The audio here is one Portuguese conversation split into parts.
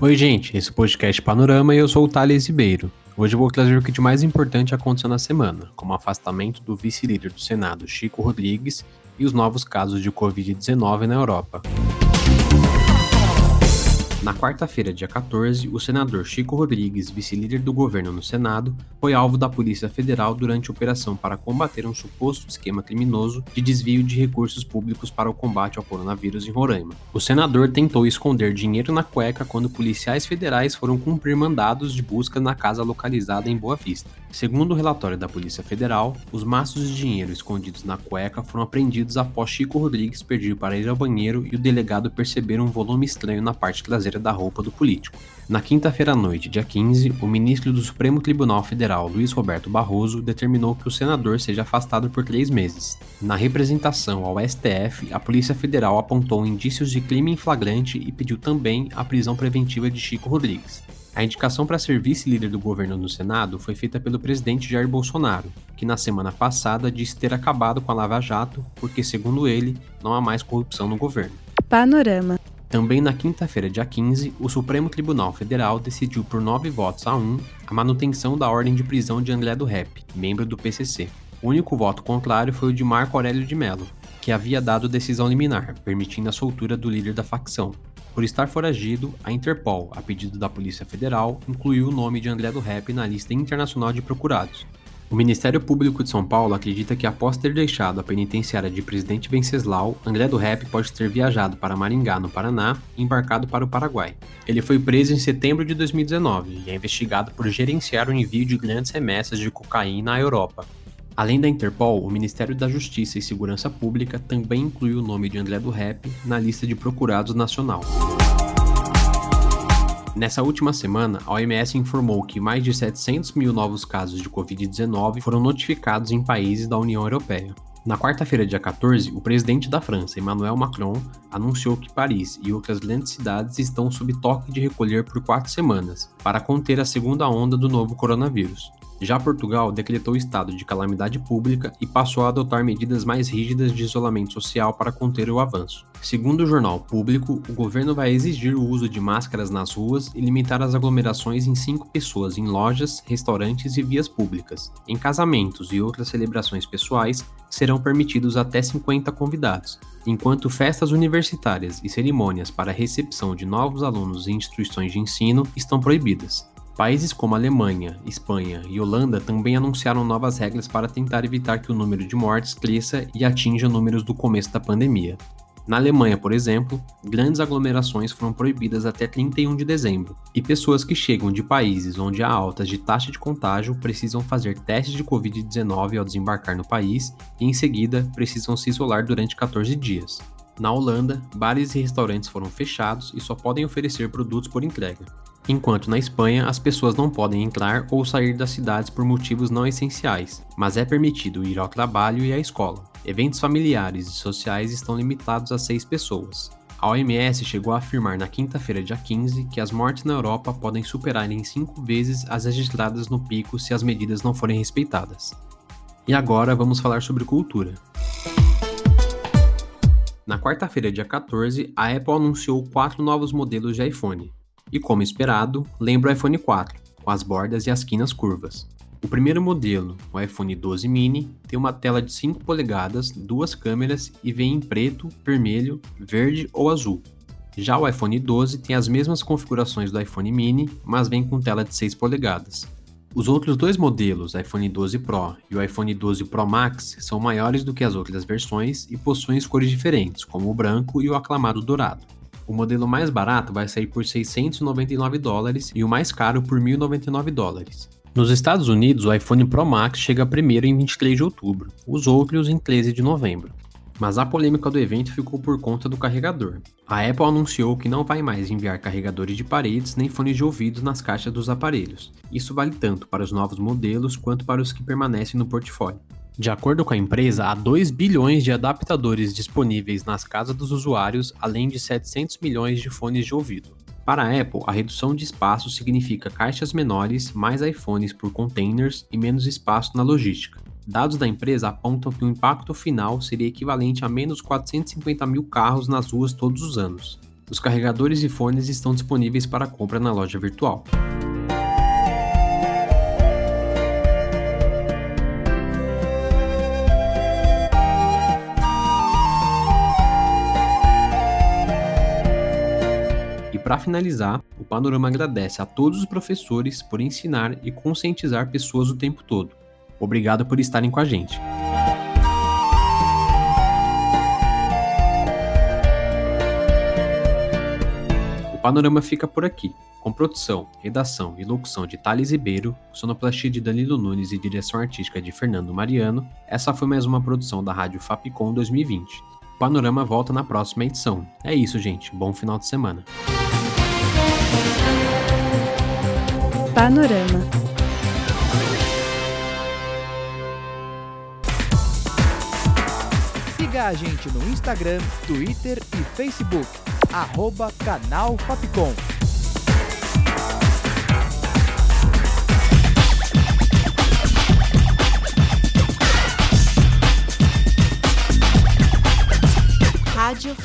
Oi, gente, esse é podcast Panorama e eu sou o Thales Ribeiro. Hoje eu vou trazer o que de mais importante aconteceu na semana, como o afastamento do vice-líder do Senado, Chico Rodrigues, e os novos casos de Covid-19 na Europa. Na quarta-feira, dia 14, o senador Chico Rodrigues, vice-líder do governo no Senado, foi alvo da Polícia Federal durante operação para combater um suposto esquema criminoso de desvio de recursos públicos para o combate ao coronavírus em Roraima. O senador tentou esconder dinheiro na cueca quando policiais federais foram cumprir mandados de busca na casa localizada em Boa Vista. Segundo o relatório da Polícia Federal, os maços de dinheiro escondidos na cueca foram apreendidos após Chico Rodrigues pedir para ir ao banheiro e o delegado perceber um volume estranho na parte traseira da roupa do político. Na quinta-feira à noite, dia 15, o ministro do Supremo Tribunal Federal, Luiz Roberto Barroso, determinou que o senador seja afastado por três meses. Na representação ao STF, a Polícia Federal apontou indícios de crime em flagrante e pediu também a prisão preventiva de Chico Rodrigues. A indicação para ser vice-líder do governo no Senado foi feita pelo presidente Jair Bolsonaro, que na semana passada disse ter acabado com a Lava Jato porque, segundo ele, não há mais corrupção no governo. Panorama. Também na quinta-feira, dia 15, o Supremo Tribunal Federal decidiu por 9 votos a 1 a manutenção da ordem de prisão de André do Rep, membro do PCC. O único voto contrário foi o de Marco Aurélio de Mello, que havia dado decisão liminar, permitindo a soltura do líder da facção. Por estar foragido, a Interpol, a pedido da Polícia Federal, incluiu o nome de André do Rep na lista internacional de procurados, o Ministério Público de São Paulo acredita que após ter deixado a penitenciária de Presidente Venceslau, André do Rep pode ter viajado para Maringá, no Paraná, e embarcado para o Paraguai. Ele foi preso em setembro de 2019 e é investigado por gerenciar o envio de grandes remessas de cocaína à Europa. Além da Interpol, o Ministério da Justiça e Segurança Pública também incluiu o nome de André do Rep na lista de procurados nacional. Nessa última semana, a OMS informou que mais de 700 mil novos casos de Covid-19 foram notificados em países da União Europeia. Na quarta-feira, dia 14, o presidente da França, Emmanuel Macron, anunciou que Paris e outras grandes cidades estão sob toque de recolher por quatro semanas, para conter a segunda onda do novo coronavírus. Já Portugal decretou estado de calamidade pública e passou a adotar medidas mais rígidas de isolamento social para conter o avanço. Segundo o jornal Público, o governo vai exigir o uso de máscaras nas ruas e limitar as aglomerações em cinco pessoas em lojas, restaurantes e vias públicas. Em casamentos e outras celebrações pessoais, serão permitidos até 50 convidados, enquanto festas universitárias e cerimônias para recepção de novos alunos em instituições de ensino estão proibidas. Países como Alemanha, Espanha e Holanda também anunciaram novas regras para tentar evitar que o número de mortes cresça e atinja números do começo da pandemia. Na Alemanha, por exemplo, grandes aglomerações foram proibidas até 31 de dezembro, e pessoas que chegam de países onde há altas de taxa de contágio precisam fazer testes de Covid-19 ao desembarcar no país e, em seguida, precisam se isolar durante 14 dias. Na Holanda, bares e restaurantes foram fechados e só podem oferecer produtos por entrega enquanto na Espanha as pessoas não podem entrar ou sair das cidades por motivos não essenciais, mas é permitido ir ao trabalho e à escola. Eventos familiares e sociais estão limitados a seis pessoas. A OMS chegou a afirmar na quinta-feira, dia 15, que as mortes na Europa podem superar em cinco vezes as registradas no pico se as medidas não forem respeitadas. E agora vamos falar sobre cultura. Na quarta-feira, dia 14, a Apple anunciou quatro novos modelos de iPhone, e, como esperado, lembra o iPhone 4, com as bordas e as quinas curvas. O primeiro modelo, o iPhone 12 mini, tem uma tela de 5 polegadas, duas câmeras e vem em preto, vermelho, verde ou azul. Já o iPhone 12 tem as mesmas configurações do iPhone mini, mas vem com tela de 6 polegadas. Os outros dois modelos, iPhone 12 Pro e o iPhone 12 Pro Max, são maiores do que as outras versões e possuem cores diferentes, como o branco e o aclamado dourado. O modelo mais barato vai sair por 699 dólares e o mais caro por 1.099 dólares. Nos Estados Unidos, o iPhone Pro Max chega primeiro em 23 de outubro, os outros em 13 de novembro. Mas a polêmica do evento ficou por conta do carregador. A Apple anunciou que não vai mais enviar carregadores de paredes nem fones de ouvido nas caixas dos aparelhos. Isso vale tanto para os novos modelos quanto para os que permanecem no portfólio. De acordo com a empresa, há 2 bilhões de adaptadores disponíveis nas casas dos usuários, além de 700 milhões de fones de ouvido. Para a Apple, a redução de espaço significa caixas menores, mais iPhones por containers e menos espaço na logística. Dados da empresa apontam que o impacto final seria equivalente a menos 450 mil carros nas ruas todos os anos. Os carregadores e fones estão disponíveis para compra na loja virtual. Para finalizar, o Panorama agradece a todos os professores por ensinar e conscientizar pessoas o tempo todo. Obrigado por estarem com a gente. O Panorama fica por aqui, com produção, redação e locução de Thales Ribeiro, sonoplastia de Danilo Nunes e direção artística de Fernando Mariano. Essa foi mais uma produção da Rádio Fapcom 2020. O Panorama volta na próxima edição. É isso, gente. Bom final de semana. Panorama. Siga a gente no Instagram, Twitter e Facebook. Arroba Canal Fapcom.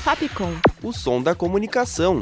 Fapcom. O som da comunicação.